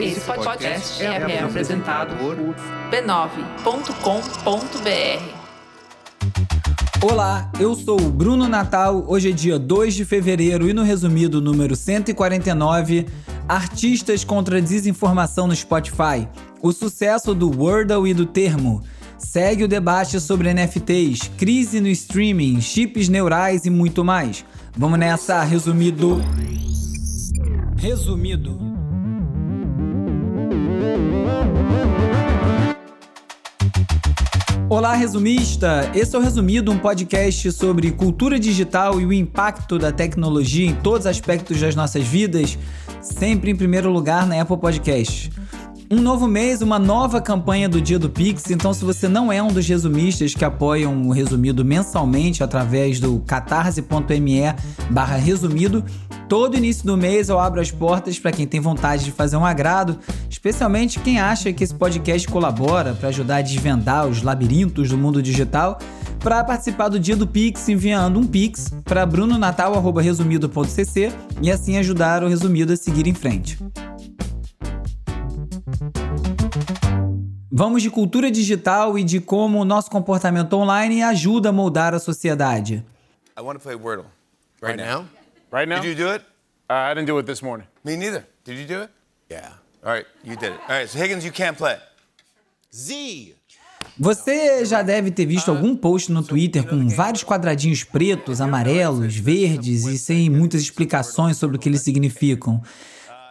Esse podcast é, é apresentado por b9.com.br. Olá, eu sou o Bruno Natal. Hoje é dia 2 de fevereiro e no resumido número 149, artistas contra a desinformação no Spotify. O sucesso do Wordle e do Termo. Segue o debate sobre NFTs, crise no streaming, chips neurais e muito mais. Vamos nessa, resumido. Resumido. Olá, resumista! Esse é o Resumido, um podcast sobre cultura digital e o impacto da tecnologia em todos os aspectos das nossas vidas, sempre em primeiro lugar na Apple Podcast. Um novo mês, uma nova campanha do Dia do Pix. Então, se você não é um dos resumistas que apoiam o Resumido mensalmente através do catarse.me barra resumido, todo início do mês eu abro as portas para quem tem vontade de fazer um agrado, especialmente quem acha que esse podcast colabora para ajudar a desvendar os labirintos do mundo digital, para participar do Dia do Pix enviando um Pix para brunonatal.resumido.cc e assim ajudar o Resumido a seguir em frente. Vamos de cultura digital e de como o nosso comportamento online ajuda a moldar a sociedade. I want to play Wordle. Right, now? Right now? Did you do it? Uh, I didn't do it this morning. Me neither. Did you do it? Yeah. All right, you did it. All right, so Higgins, you can't play. Z. Você já deve ter visto algum post no Twitter com vários quadradinhos pretos, amarelos, verdes e sem muitas explicações sobre o que eles significam.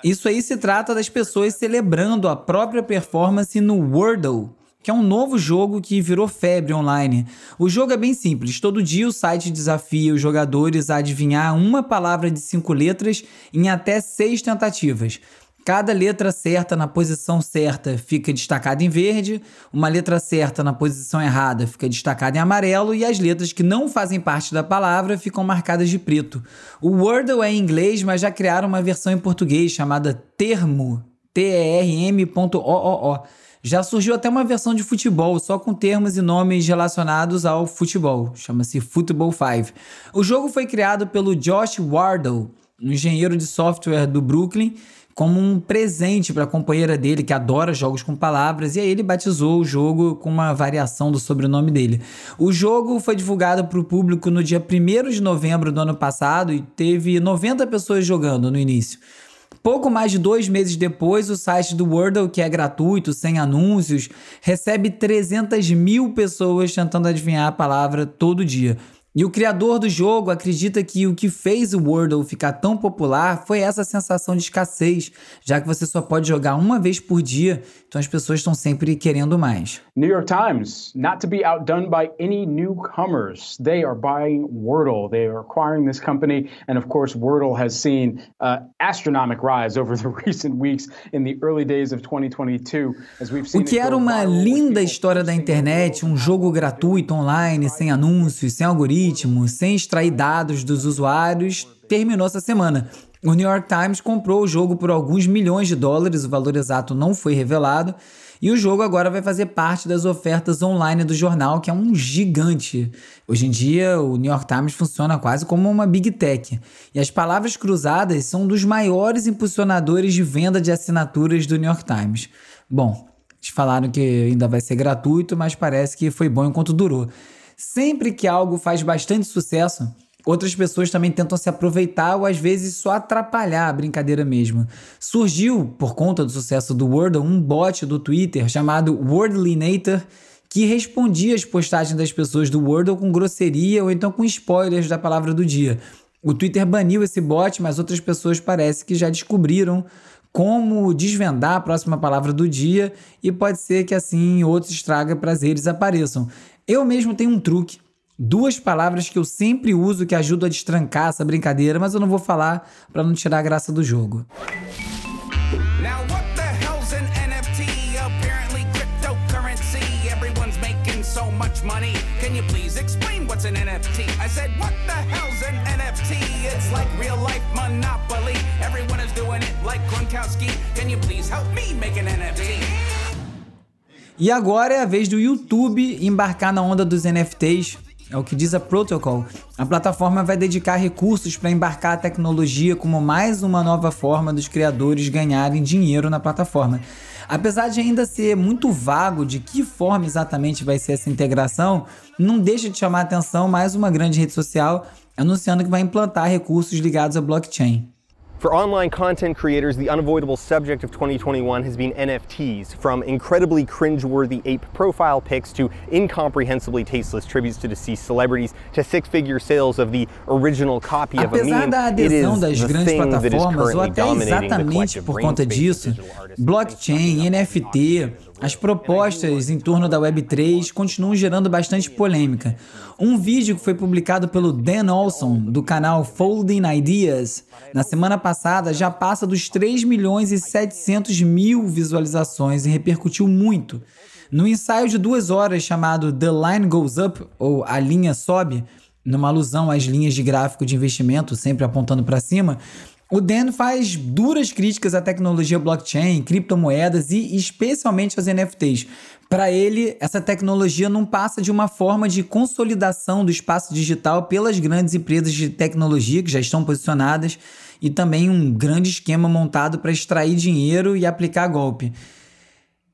Isso aí se trata das pessoas celebrando a própria performance no Wordle, que é um novo jogo que virou febre online. O jogo é bem simples. Todo dia o site desafia os jogadores a adivinhar uma palavra de cinco letras em até seis tentativas. Cada letra certa na posição certa fica destacada em verde, uma letra certa na posição errada fica destacada em amarelo e as letras que não fazem parte da palavra ficam marcadas de preto. O Wordle é em inglês, mas já criaram uma versão em português chamada Termo, T-E-R-M.O-O-O. Já surgiu até uma versão de futebol, só com termos e nomes relacionados ao futebol. Chama-se Football 5. O jogo foi criado pelo Josh Wardle, um engenheiro de software do Brooklyn, como um presente para a companheira dele, que adora jogos com palavras, e aí ele batizou o jogo com uma variação do sobrenome dele. O jogo foi divulgado para o público no dia 1 de novembro do ano passado e teve 90 pessoas jogando no início. Pouco mais de dois meses depois, o site do Wordle, que é gratuito, sem anúncios, recebe 300 mil pessoas tentando adivinhar a palavra todo dia. E o criador do jogo acredita que o que fez o Wordle ficar tão popular foi essa sensação de escassez, já que você só pode jogar uma vez por dia, então as pessoas estão sempre querendo mais. New York Times, not to be outdone by any newcomers, they are buying Wordle. They are acquiring this company, and of course, Wordle has seen uh, astronomic rise over the recent weeks in the early days of 2022, as we've seen. O que era uma linda história da internet, um jogo gratuito online, sem anúncios, sem algoritmos algoritmos, sem extrair dados dos usuários, terminou essa semana. O New York Times comprou o jogo por alguns milhões de dólares, o valor exato não foi revelado, e o jogo agora vai fazer parte das ofertas online do jornal, que é um gigante. Hoje em dia, o New York Times funciona quase como uma big tech. E as palavras cruzadas são dos maiores impulsionadores de venda de assinaturas do New York Times. Bom, eles falaram que ainda vai ser gratuito, mas parece que foi bom enquanto durou. Sempre que algo faz bastante sucesso, outras pessoas também tentam se aproveitar ou às vezes só atrapalhar a brincadeira mesmo. Surgiu, por conta do sucesso do Wordle, um bot do Twitter chamado Wordlinator que respondia às postagens das pessoas do Wordle com grosseria ou então com spoilers da palavra do dia. O Twitter baniu esse bot, mas outras pessoas parece que já descobriram como desvendar a próxima palavra do dia e pode ser que assim outros estraga prazeres apareçam. Eu mesmo tenho um truque, duas palavras que eu sempre uso que ajudam a destrancar essa brincadeira, mas eu não vou falar para não tirar a graça do jogo. E agora é a vez do YouTube embarcar na onda dos NFTs. é o que diz a Protocol. A plataforma vai dedicar recursos para embarcar a tecnologia como mais uma nova forma dos criadores ganharem dinheiro na plataforma. Apesar de ainda ser muito vago de que forma exatamente vai ser essa integração, não deixa de chamar a atenção mais uma grande rede social anunciando que vai implantar recursos ligados a blockchain. For online content creators, the unavoidable subject of 2021 has been NFTs, from incredibly cringe-worthy ape profile pics to incomprehensibly tasteless tributes to deceased celebrities to six-figure sales of the original copy of a Apesar meme. da adesão das grandes plataformas, ou até exatamente por conta disso, blockchain, NFT, as propostas em torno da Web3 continuam gerando bastante polêmica. Um vídeo que foi publicado pelo Dan Olson, do canal Folding Ideas, na semana passada já passa dos 3 milhões e 700 mil visualizações e repercutiu muito. No ensaio de duas horas chamado The Line Goes Up, ou A Linha Sobe, numa alusão às linhas de gráfico de investimento sempre apontando para cima, o Dan faz duras críticas à tecnologia blockchain, criptomoedas e especialmente às NFTs. Para ele, essa tecnologia não passa de uma forma de consolidação do espaço digital pelas grandes empresas de tecnologia que já estão posicionadas e também um grande esquema montado para extrair dinheiro e aplicar golpe.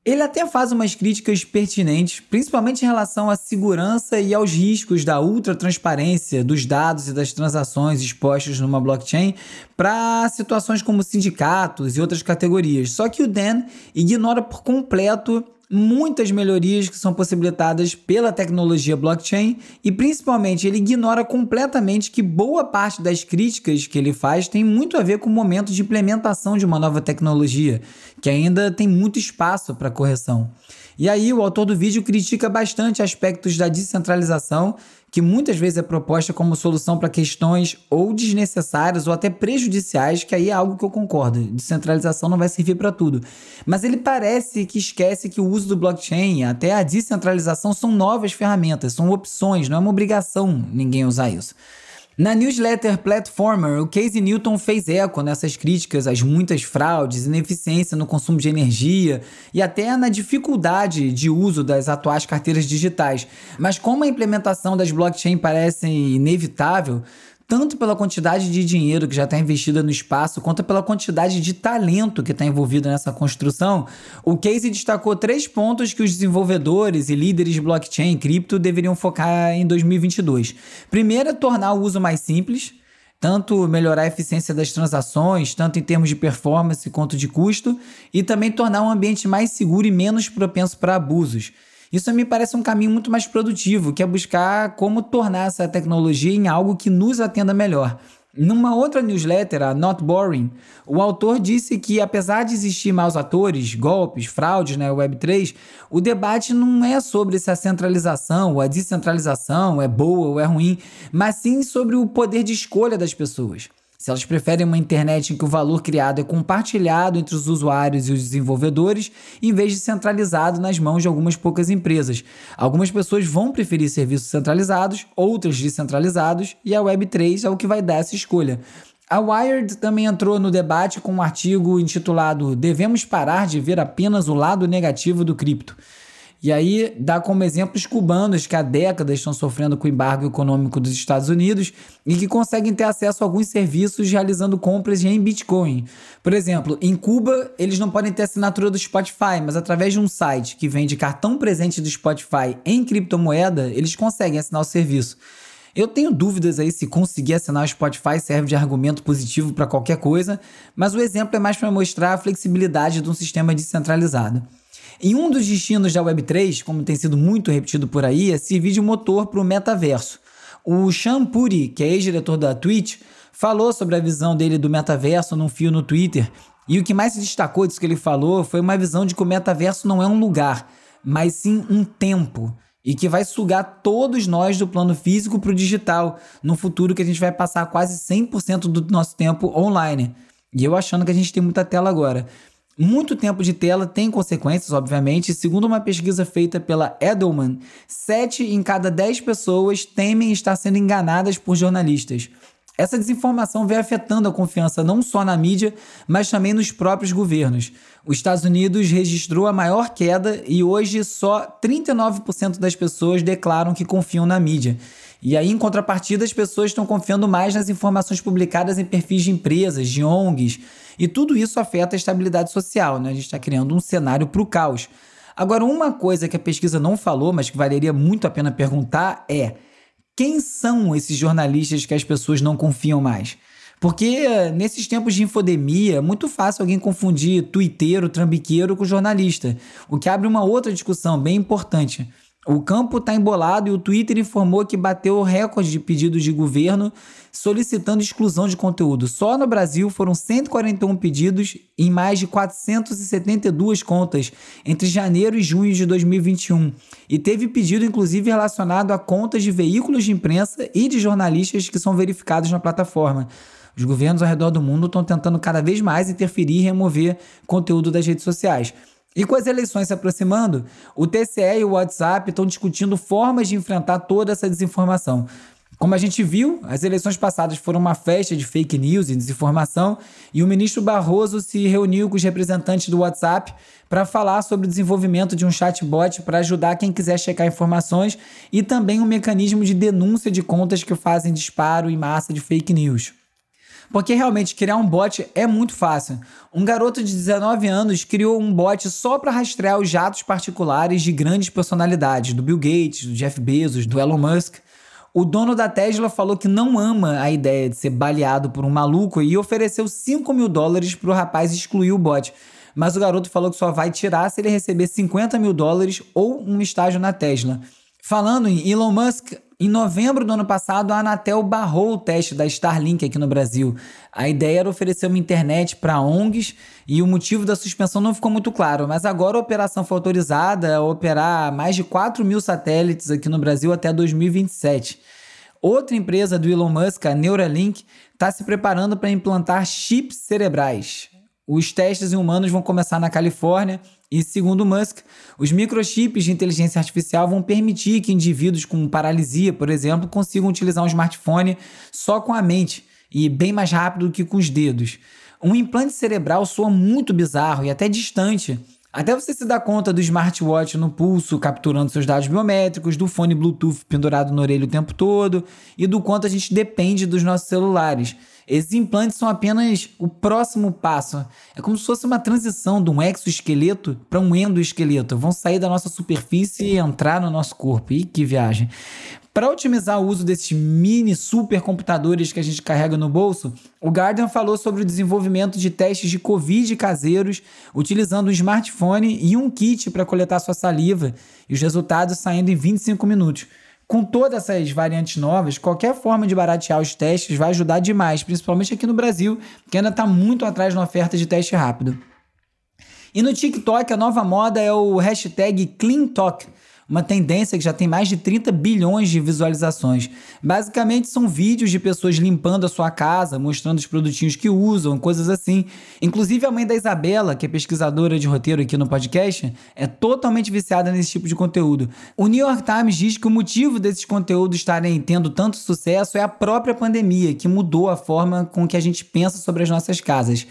Ele até faz umas críticas pertinentes, principalmente em relação à segurança e aos riscos da ultra-transparência dos dados e das transações expostas numa blockchain para situações como sindicatos e outras categorias. Só que o Dan ignora por completo muitas melhorias que são possibilitadas pela tecnologia blockchain e principalmente ele ignora completamente que boa parte das críticas que ele faz tem muito a ver com o momento de implementação de uma nova tecnologia, que ainda tem muito espaço para correção. E aí o autor do vídeo critica bastante aspectos da descentralização que muitas vezes é proposta como solução para questões ou desnecessárias ou até prejudiciais, que aí é algo que eu concordo. Descentralização não vai servir para tudo. Mas ele parece que esquece que o uso do blockchain, até a descentralização, são novas ferramentas, são opções, não é uma obrigação ninguém usar isso. Na newsletter Platformer, o Casey Newton fez eco nessas críticas às muitas fraudes, ineficiência no consumo de energia e até na dificuldade de uso das atuais carteiras digitais. Mas como a implementação das blockchain parece inevitável, tanto pela quantidade de dinheiro que já está investida no espaço, quanto pela quantidade de talento que está envolvido nessa construção, o Casey destacou três pontos que os desenvolvedores e líderes de blockchain e cripto deveriam focar em 2022. Primeiro, é tornar o uso mais simples, tanto melhorar a eficiência das transações, tanto em termos de performance quanto de custo, e também tornar um ambiente mais seguro e menos propenso para abusos. Isso me parece um caminho muito mais produtivo, que é buscar como tornar essa tecnologia em algo que nos atenda melhor. Numa outra newsletter, a Not Boring, o autor disse que, apesar de existir maus atores, golpes, fraudes na Web3, o debate não é sobre se a centralização ou a descentralização é boa ou é ruim, mas sim sobre o poder de escolha das pessoas. Se elas preferem uma internet em que o valor criado é compartilhado entre os usuários e os desenvolvedores, em vez de centralizado nas mãos de algumas poucas empresas. Algumas pessoas vão preferir serviços centralizados, outras descentralizados, e a Web3 é o que vai dar essa escolha. A Wired também entrou no debate com um artigo intitulado Devemos parar de ver apenas o lado negativo do cripto. E aí dá como exemplos cubanos que há décadas estão sofrendo com o embargo econômico dos Estados Unidos e que conseguem ter acesso a alguns serviços realizando compras em Bitcoin. Por exemplo, em Cuba, eles não podem ter assinatura do Spotify, mas através de um site que vende cartão presente do Spotify em criptomoeda, eles conseguem assinar o serviço. Eu tenho dúvidas aí se conseguir assinar o Spotify serve de argumento positivo para qualquer coisa, mas o exemplo é mais para mostrar a flexibilidade de um sistema descentralizado. Em um dos destinos da Web3, como tem sido muito repetido por aí, é servir de motor para o metaverso. O Sean Puri, que é ex-diretor da Twitch, falou sobre a visão dele do metaverso num fio no Twitter. E o que mais se destacou disso que ele falou foi uma visão de que o metaverso não é um lugar, mas sim um tempo. E que vai sugar todos nós do plano físico para o digital, no futuro que a gente vai passar quase 100% do nosso tempo online. E eu achando que a gente tem muita tela agora. Muito tempo de tela tem consequências, obviamente. Segundo uma pesquisa feita pela Edelman, 7 em cada 10 pessoas temem estar sendo enganadas por jornalistas. Essa desinformação vem afetando a confiança não só na mídia, mas também nos próprios governos. Os Estados Unidos registrou a maior queda e hoje só 39% das pessoas declaram que confiam na mídia. E aí, em contrapartida, as pessoas estão confiando mais nas informações publicadas em perfis de empresas, de ONGs, e tudo isso afeta a estabilidade social, né? A gente está criando um cenário para o caos. Agora, uma coisa que a pesquisa não falou, mas que valeria muito a pena perguntar é: quem são esses jornalistas que as pessoas não confiam mais? Porque nesses tempos de infodemia, é muito fácil alguém confundir twitteiro, trambiqueiro com jornalista, o que abre uma outra discussão bem importante. O campo está embolado e o Twitter informou que bateu recorde de pedidos de governo solicitando exclusão de conteúdo. Só no Brasil foram 141 pedidos em mais de 472 contas entre janeiro e junho de 2021. E teve pedido, inclusive, relacionado a contas de veículos de imprensa e de jornalistas que são verificados na plataforma. Os governos ao redor do mundo estão tentando cada vez mais interferir e remover conteúdo das redes sociais. E com as eleições se aproximando, o TCE e o WhatsApp estão discutindo formas de enfrentar toda essa desinformação. Como a gente viu, as eleições passadas foram uma festa de fake news e desinformação, e o ministro Barroso se reuniu com os representantes do WhatsApp para falar sobre o desenvolvimento de um chatbot para ajudar quem quiser checar informações e também um mecanismo de denúncia de contas que fazem disparo em massa de fake news. Porque realmente criar um bot é muito fácil. Um garoto de 19 anos criou um bot só para rastrear os jatos particulares de grandes personalidades, do Bill Gates, do Jeff Bezos, do Elon Musk. O dono da Tesla falou que não ama a ideia de ser baleado por um maluco e ofereceu 5 mil dólares para o rapaz excluir o bot. Mas o garoto falou que só vai tirar se ele receber 50 mil dólares ou um estágio na Tesla. Falando em Elon Musk, em novembro do ano passado, a Anatel barrou o teste da Starlink aqui no Brasil. A ideia era oferecer uma internet para ONGs e o motivo da suspensão não ficou muito claro, mas agora a operação foi autorizada a operar mais de 4 mil satélites aqui no Brasil até 2027. Outra empresa do Elon Musk, a Neuralink, está se preparando para implantar chips cerebrais. Os testes em humanos vão começar na Califórnia e, segundo Musk, os microchips de inteligência artificial vão permitir que indivíduos com paralisia, por exemplo, consigam utilizar um smartphone só com a mente e bem mais rápido do que com os dedos. Um implante cerebral soa muito bizarro e até distante. Até você se dar conta do smartwatch no pulso, capturando seus dados biométricos, do fone Bluetooth pendurado na orelha o tempo todo e do quanto a gente depende dos nossos celulares. Esses implantes são apenas o próximo passo. É como se fosse uma transição de um exoesqueleto para um endoesqueleto. Vão sair da nossa superfície e entrar no nosso corpo. E que viagem! Para otimizar o uso desses mini supercomputadores que a gente carrega no bolso, o Guardian falou sobre o desenvolvimento de testes de Covid caseiros utilizando um smartphone e um kit para coletar sua saliva e os resultados saindo em 25 minutos. Com todas essas variantes novas, qualquer forma de baratear os testes vai ajudar demais, principalmente aqui no Brasil, que ainda está muito atrás na oferta de teste rápido. E no TikTok, a nova moda é o hashtag CleanTalk, uma tendência que já tem mais de 30 bilhões de visualizações. Basicamente, são vídeos de pessoas limpando a sua casa, mostrando os produtinhos que usam, coisas assim. Inclusive, a mãe da Isabela, que é pesquisadora de roteiro aqui no podcast, é totalmente viciada nesse tipo de conteúdo. O New York Times diz que o motivo desses conteúdos estarem tendo tanto sucesso é a própria pandemia, que mudou a forma com que a gente pensa sobre as nossas casas.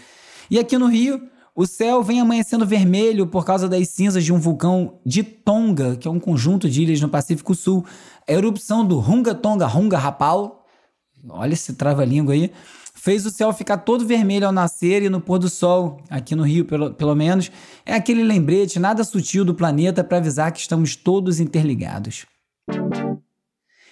E aqui no Rio, o céu vem amanhecendo vermelho por causa das cinzas de um vulcão de Tonga, que é um conjunto de ilhas no Pacífico Sul. A erupção do Hunga Tonga Hunga Rapal, olha esse trava-língua aí, fez o céu ficar todo vermelho ao nascer e no pôr do sol, aqui no Rio pelo, pelo menos. É aquele lembrete nada sutil do planeta para avisar que estamos todos interligados.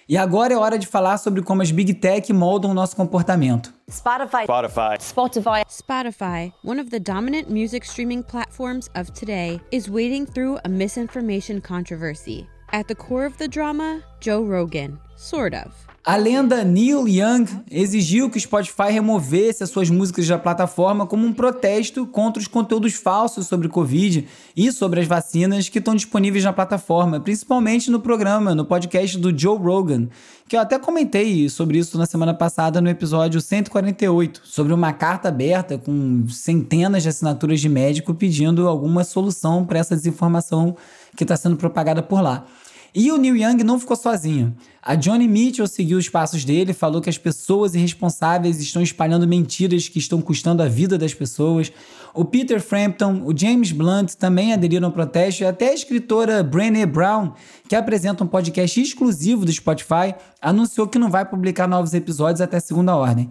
E agora é hora de falar sobre como as Big Tech moldam o nosso comportamento. Spotify. Spotify. Spotify. Spotify, one of the dominant music streaming platforms of today, is wading through a misinformation controversy. At the core of the drama, Joe Rogan, sort of. A lenda Neil Young exigiu que o Spotify removesse as suas músicas da plataforma como um protesto contra os conteúdos falsos sobre Covid e sobre as vacinas que estão disponíveis na plataforma, principalmente no programa, no podcast do Joe Rogan, que eu até comentei sobre isso na semana passada no episódio 148, sobre uma carta aberta com centenas de assinaturas de médico pedindo alguma solução para essa desinformação que está sendo propagada por lá. E o Neil Young não ficou sozinho. A Johnny Mitchell seguiu os passos dele, falou que as pessoas irresponsáveis estão espalhando mentiras que estão custando a vida das pessoas. O Peter Frampton, o James Blunt também aderiram ao protesto e até a escritora Brené Brown, que apresenta um podcast exclusivo do Spotify, anunciou que não vai publicar novos episódios até segunda ordem.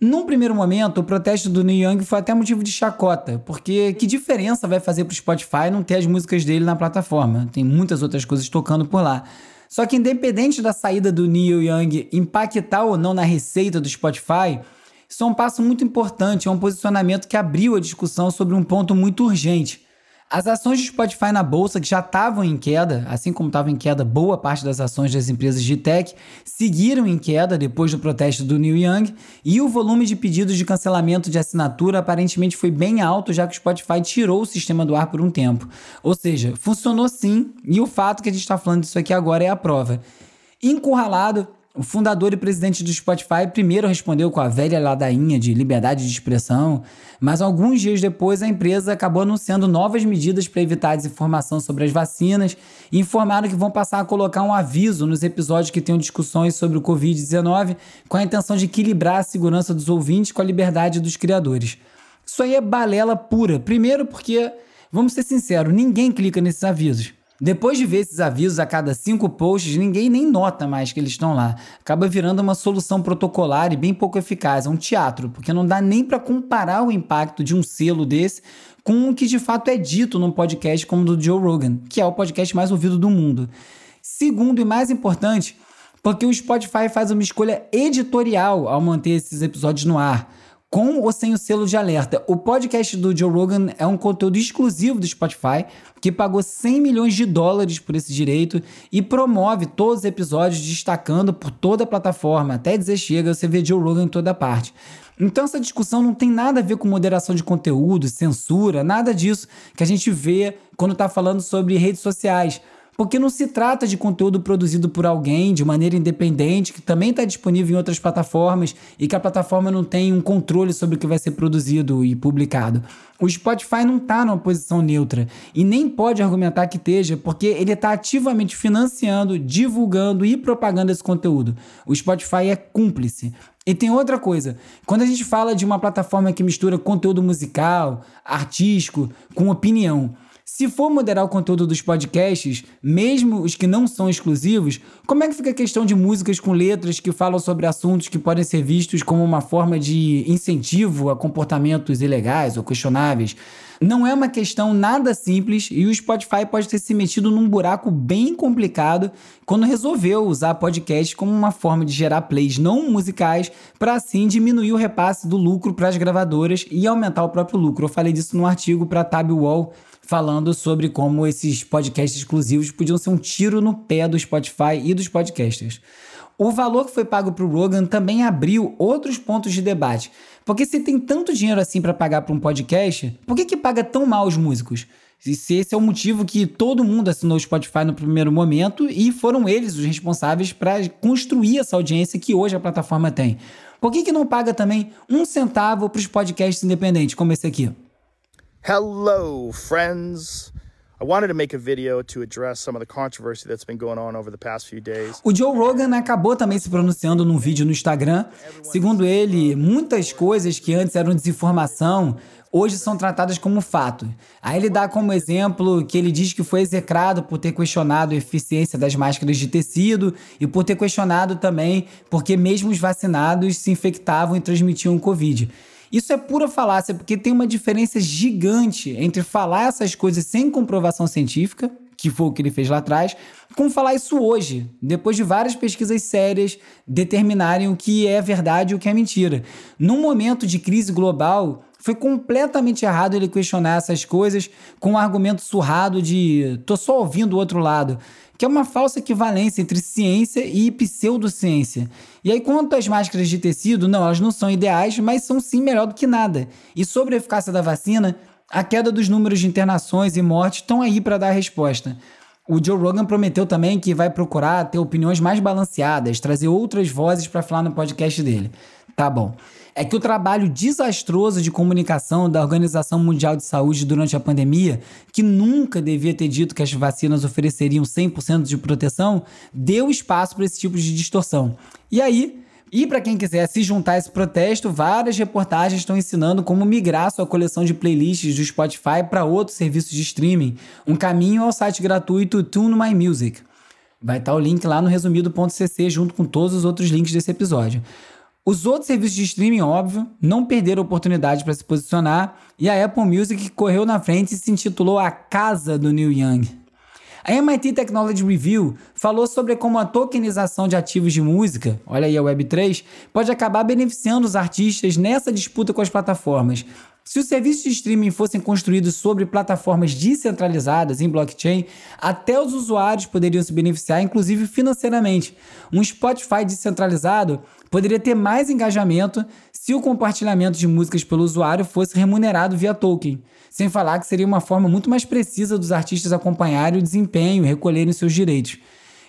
Num primeiro momento, o protesto do Neil Young foi até motivo de chacota, porque que diferença vai fazer para o Spotify não ter as músicas dele na plataforma? Tem muitas outras coisas tocando por lá. Só que independente da saída do Neil Young impactar ou não na receita do Spotify, isso é um passo muito importante, é um posicionamento que abriu a discussão sobre um ponto muito urgente. As ações do Spotify na bolsa, que já estavam em queda, assim como estava em queda boa parte das ações das empresas de tech, seguiram em queda depois do protesto do Neil Young, e o volume de pedidos de cancelamento de assinatura aparentemente foi bem alto, já que o Spotify tirou o sistema do ar por um tempo. Ou seja, funcionou sim, e o fato que a gente está falando disso aqui agora é a prova. Encurralado, o fundador e presidente do Spotify primeiro respondeu com a velha ladainha de liberdade de expressão, mas alguns dias depois a empresa acabou anunciando novas medidas para evitar desinformação sobre as vacinas e informaram que vão passar a colocar um aviso nos episódios que tenham discussões sobre o Covid-19 com a intenção de equilibrar a segurança dos ouvintes com a liberdade dos criadores. Isso aí é balela pura. Primeiro porque, vamos ser sinceros, ninguém clica nesses avisos. Depois de ver esses avisos a cada cinco posts, ninguém nem nota mais que eles estão lá. Acaba virando uma solução protocolar e bem pouco eficaz. É um teatro, porque não dá nem para comparar o impacto de um selo desse com o que de fato é dito num podcast como o do Joe Rogan, que é o podcast mais ouvido do mundo. Segundo e mais importante, porque o Spotify faz uma escolha editorial ao manter esses episódios no ar com ou sem o selo de alerta. O podcast do Joe Rogan é um conteúdo exclusivo do Spotify, que pagou 100 milhões de dólares por esse direito e promove todos os episódios destacando por toda a plataforma. Até dizer chega, você vê Joe Rogan em toda parte. Então essa discussão não tem nada a ver com moderação de conteúdo, censura, nada disso que a gente vê quando está falando sobre redes sociais. Porque não se trata de conteúdo produzido por alguém de maneira independente, que também está disponível em outras plataformas e que a plataforma não tem um controle sobre o que vai ser produzido e publicado. O Spotify não está numa posição neutra e nem pode argumentar que esteja, porque ele está ativamente financiando, divulgando e propagando esse conteúdo. O Spotify é cúmplice. E tem outra coisa, quando a gente fala de uma plataforma que mistura conteúdo musical, artístico, com opinião, se for moderar o conteúdo dos podcasts, mesmo os que não são exclusivos, como é que fica a questão de músicas com letras que falam sobre assuntos que podem ser vistos como uma forma de incentivo a comportamentos ilegais ou questionáveis? Não é uma questão nada simples e o Spotify pode ter se metido num buraco bem complicado quando resolveu usar podcast como uma forma de gerar plays não musicais para assim diminuir o repasse do lucro para as gravadoras e aumentar o próprio lucro. Eu falei disso num artigo para a Tab Wall falando sobre como esses podcasts exclusivos podiam ser um tiro no pé do Spotify e dos podcasters. O valor que foi pago para o Rogan também abriu outros pontos de debate. Porque se tem tanto dinheiro assim para pagar para um podcast, por que, que paga tão mal os músicos? Se esse é o motivo que todo mundo assinou o Spotify no primeiro momento e foram eles os responsáveis para construir essa audiência que hoje a plataforma tem. Por que, que não paga também um centavo para os podcasts independentes, como esse aqui? Hello, friends. I wanted to make a video to address some of the controversy that's been going on over the past few days. O Joe Rogan acabou também se pronunciando num vídeo no Instagram. Segundo ele, muitas coisas que antes eram desinformação hoje são tratadas como fato. Aí ele dá como exemplo que ele diz que foi execrado por ter questionado a eficiência das máscaras de tecido e por ter questionado também porque mesmo os vacinados se infectavam e transmitiam o Covid. Isso é pura falácia, porque tem uma diferença gigante entre falar essas coisas sem comprovação científica, que foi o que ele fez lá atrás, com falar isso hoje, depois de várias pesquisas sérias determinarem o que é verdade e o que é mentira. Num momento de crise global, foi completamente errado ele questionar essas coisas com um argumento surrado de tô só ouvindo o outro lado que é uma falsa equivalência entre ciência e pseudociência. E aí, quanto às máscaras de tecido, não, elas não são ideais, mas são sim melhor do que nada. E sobre a eficácia da vacina, a queda dos números de internações e mortes estão aí para dar a resposta. O Joe Rogan prometeu também que vai procurar ter opiniões mais balanceadas, trazer outras vozes para falar no podcast dele. Tá bom. É que o trabalho desastroso de comunicação da Organização Mundial de Saúde durante a pandemia, que nunca devia ter dito que as vacinas ofereceriam 100% de proteção, deu espaço para esse tipo de distorção. E aí, e para quem quiser se juntar a esse protesto, várias reportagens estão ensinando como migrar sua coleção de playlists do Spotify para outros serviços de streaming. Um caminho ao site gratuito Tune My Music. Vai estar o link lá no resumido.cc junto com todos os outros links desse episódio. Os outros serviços de streaming, óbvio, não perderam oportunidade para se posicionar e a Apple Music correu na frente e se intitulou A Casa do Neil Young. A MIT Technology Review falou sobre como a tokenização de ativos de música, olha aí a Web3, pode acabar beneficiando os artistas nessa disputa com as plataformas. Se os serviços de streaming fossem construídos sobre plataformas descentralizadas em blockchain, até os usuários poderiam se beneficiar, inclusive financeiramente. Um Spotify descentralizado poderia ter mais engajamento se o compartilhamento de músicas pelo usuário fosse remunerado via token. Sem falar que seria uma forma muito mais precisa dos artistas acompanharem o desempenho e recolherem seus direitos.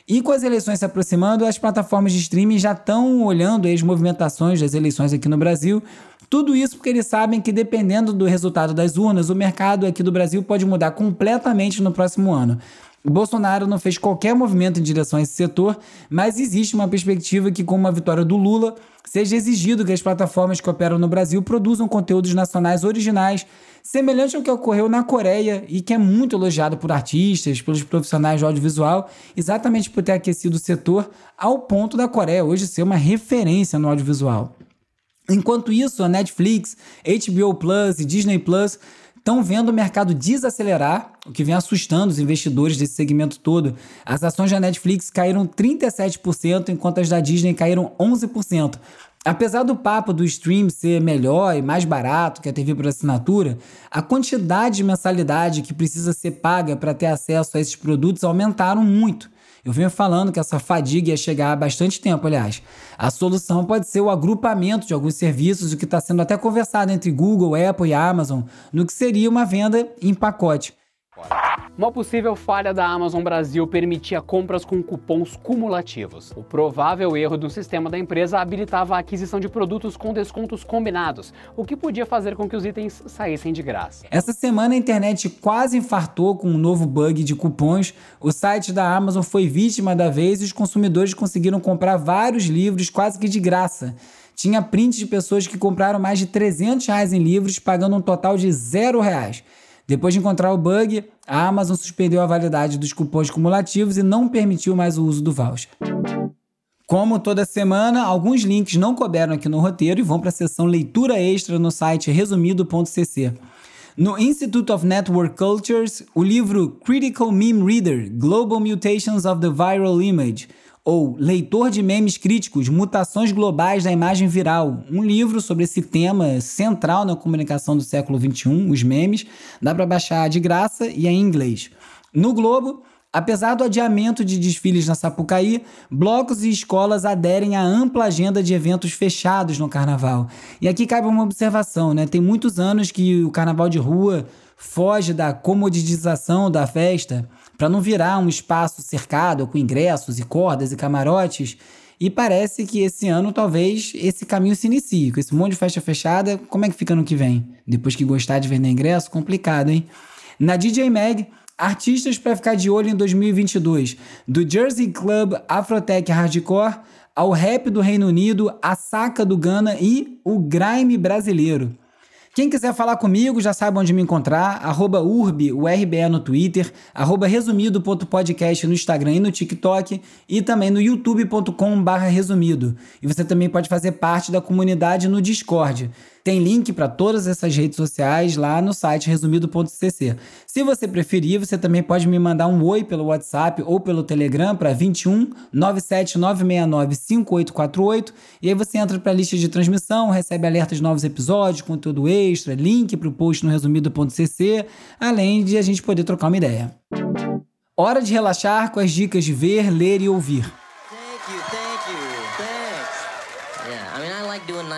E com as eleições se aproximando, as plataformas de streaming já estão olhando as movimentações das eleições aqui no Brasil. Tudo isso porque eles sabem que, dependendo do resultado das urnas, o mercado aqui do Brasil pode mudar completamente no próximo ano. Bolsonaro não fez qualquer movimento em direção a esse setor, mas existe uma perspectiva que, com uma vitória do Lula, seja exigido que as plataformas que operam no Brasil produzam conteúdos nacionais originais, semelhante ao que ocorreu na Coreia e que é muito elogiado por artistas, pelos profissionais de audiovisual, exatamente por ter aquecido o setor ao ponto da Coreia hoje ser uma referência no audiovisual. Enquanto isso, a Netflix, HBO Plus e Disney Plus estão vendo o mercado desacelerar, o que vem assustando os investidores desse segmento todo. As ações da Netflix caíram 37%, enquanto as da Disney caíram 11%. Apesar do papo do stream ser melhor e mais barato que a TV por assinatura, a quantidade de mensalidade que precisa ser paga para ter acesso a esses produtos aumentaram muito. Eu venho falando que essa fadiga ia chegar há bastante tempo, aliás. A solução pode ser o agrupamento de alguns serviços, o que está sendo até conversado entre Google, Apple e Amazon, no que seria uma venda em pacote. Uma possível falha da Amazon Brasil permitia compras com cupons cumulativos. O provável erro do sistema da empresa habilitava a aquisição de produtos com descontos combinados, o que podia fazer com que os itens saíssem de graça. Essa semana a internet quase infartou com um novo bug de cupons. O site da Amazon foi vítima da vez e os consumidores conseguiram comprar vários livros quase que de graça. Tinha prints de pessoas que compraram mais de 300 reais em livros, pagando um total de zero reais. Depois de encontrar o bug, a Amazon suspendeu a validade dos cupons cumulativos e não permitiu mais o uso do voucher. Como toda semana, alguns links não couberam aqui no roteiro e vão para a seção leitura extra no site resumido.cc. No Institute of Network Cultures, o livro Critical Meme Reader: Global Mutations of the Viral Image ou Leitor de Memes Críticos: Mutações Globais da Imagem Viral, um livro sobre esse tema central na comunicação do século XXI, os memes. Dá para baixar de graça e é em inglês. No Globo, apesar do adiamento de desfiles na Sapucaí, blocos e escolas aderem à ampla agenda de eventos fechados no carnaval. E aqui cabe uma observação, né? Tem muitos anos que o carnaval de rua foge da comoditização da festa para não virar um espaço cercado com ingressos e cordas e camarotes. E parece que esse ano talvez esse caminho se inicie. Com esse monte de festa fechada, como é que fica no que vem? Depois que gostar de vender ingresso, complicado, hein? Na DJ Mag, artistas para ficar de olho em 2022, do Jersey Club Afrotech Hardcore ao rap do Reino Unido, a saca do Ghana e o grime brasileiro. Quem quiser falar comigo já sabe onde me encontrar, arroba urbe, o RBE no Twitter, arroba resumido.podcast no Instagram e no TikTok e também no youtube.com resumido. E você também pode fazer parte da comunidade no Discord. Tem link para todas essas redes sociais lá no site resumido.cc. Se você preferir, você também pode me mandar um oi pelo WhatsApp ou pelo Telegram para 21 97969 5848 e aí você entra para a lista de transmissão, recebe alertas de novos episódios, conteúdo extra, link para o post no resumido.cc, além de a gente poder trocar uma ideia. Hora de relaxar com as dicas de ver, ler e ouvir.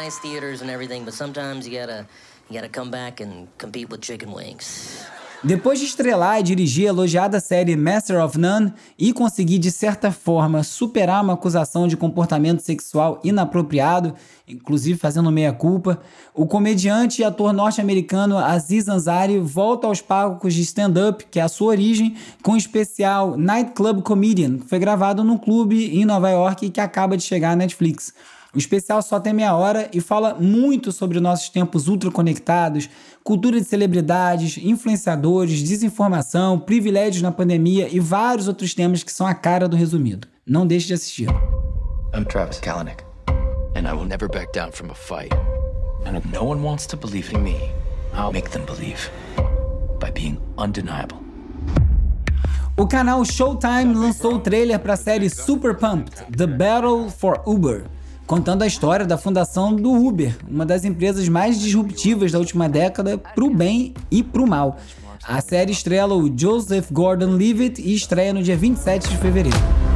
Nice theaters and everything, but sometimes you gotta you gotta come back and compete with chicken wings. Depois de estrelar e dirigir a elogiada série Master of None e conseguir, de certa forma, superar uma acusação de comportamento sexual inapropriado, inclusive fazendo meia-culpa, o comediante e ator norte-americano Aziz Ansari volta aos palcos de stand-up, que é a sua origem, com o especial Night Club Comedian, que foi gravado num clube em Nova York e que acaba de chegar à Netflix. O especial só tem meia hora e fala muito sobre nossos tempos ultraconectados, cultura de celebridades, influenciadores, desinformação, privilégios na pandemia e vários outros temas que são a cara do resumido. Não deixe de assistir. I'm Travis Kalanick, and I will never back down from a fight. And if no one wants to believe in me, I'll make them believe by being undeniable. O canal Showtime lançou o trailer para a série Super Pumped: The Battle for Uber contando a história da fundação do Uber, uma das empresas mais disruptivas da última década para o bem e para o mal. A série estrela o Joseph Gordon-Levitt e estreia no dia 27 de fevereiro.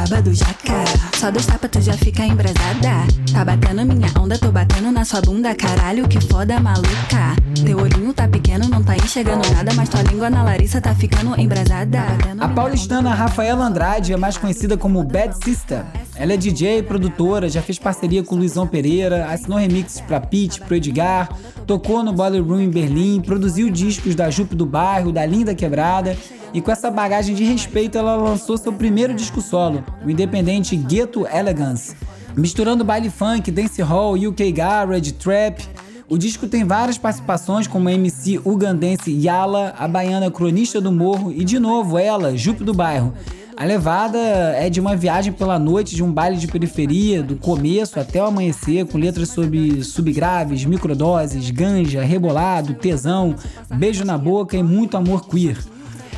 Braba, do jaca. Só dois tapas tu já fica embrasada. Tá batendo minha onda, tô batendo na sua bunda. Caralho, que foda maluca. Teu olhinho tá pequeno, não tá enxergando nada. Mas tua língua na Larissa tá ficando embrasada. A paulistana Rafaela Andrade é mais conhecida como Bad Sister. Ela é DJ e produtora, já fez parceria com Luizão Pereira, assinou remixes pra Pete, pro Edgar, tocou no Boiler Room em Berlim, produziu discos da Jupe do Bairro, da Linda Quebrada e com essa bagagem de respeito ela lançou seu primeiro disco solo, o independente Ghetto Elegance. Misturando baile funk, dancehall, UK garage, trap, o disco tem várias participações como a MC ugandense Yala, a baiana cronista do morro e de novo ela, Jupe do Bairro. A levada é de uma viagem pela noite de um baile de periferia, do começo até o amanhecer, com letras sobre subgraves, microdoses, ganja, rebolado, tesão, beijo na boca e muito amor queer.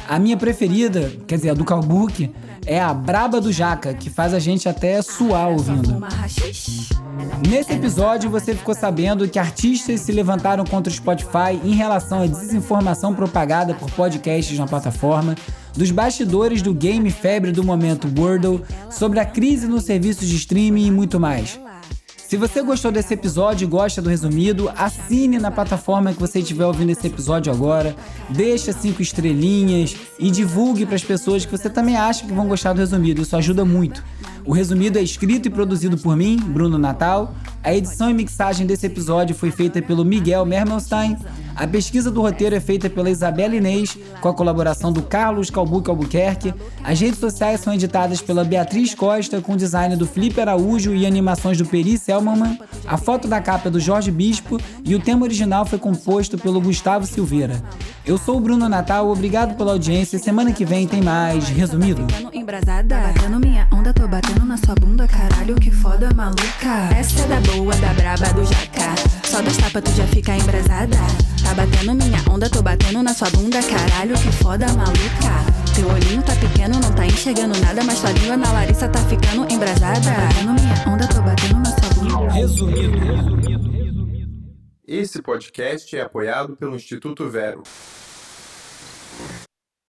A minha preferida, quer dizer, a do Calbuque, é a Braba do Jaca, que faz a gente até suar ouvindo. Nesse episódio, você ficou sabendo que artistas se levantaram contra o Spotify em relação à desinformação propagada por podcasts na plataforma, dos bastidores do game febre do momento Wordle, sobre a crise nos serviços de streaming e muito mais. Se você gostou desse episódio e gosta do resumido, assine na plataforma que você estiver ouvindo esse episódio agora, deixa cinco estrelinhas e divulgue para as pessoas que você também acha que vão gostar do resumido. Isso ajuda muito. O resumido é escrito e produzido por mim, Bruno Natal. A edição e mixagem desse episódio foi feita pelo Miguel Mermelstein. A pesquisa do roteiro é feita pela Isabela Inês, com a colaboração do Carlos Calbuque Albuquerque. As redes sociais são editadas pela Beatriz Costa, com design do Felipe Araújo e animações do Peri Selmanman. A foto da capa é do Jorge Bispo e o tema original foi composto pelo Gustavo Silveira. Eu sou o Bruno Natal, obrigado pela audiência. Semana que vem tem mais Resumido. Embrasada, batendo minha onda, tô batendo na sua bunda, caralho, que foda maluca. Essa é da boa, da braba, do jaca. Só dos tapas tu já fica embrasada. Tá batendo minha onda, tô batendo na sua bunda, caralho, que foda maluca. Teu olhinho tá pequeno, não tá enxergando nada, mas tua língua na Larissa tá ficando embrasada. Tá batendo minha onda, tô batendo na sua bunda. Resumido. Esse podcast é apoiado pelo Instituto Vero.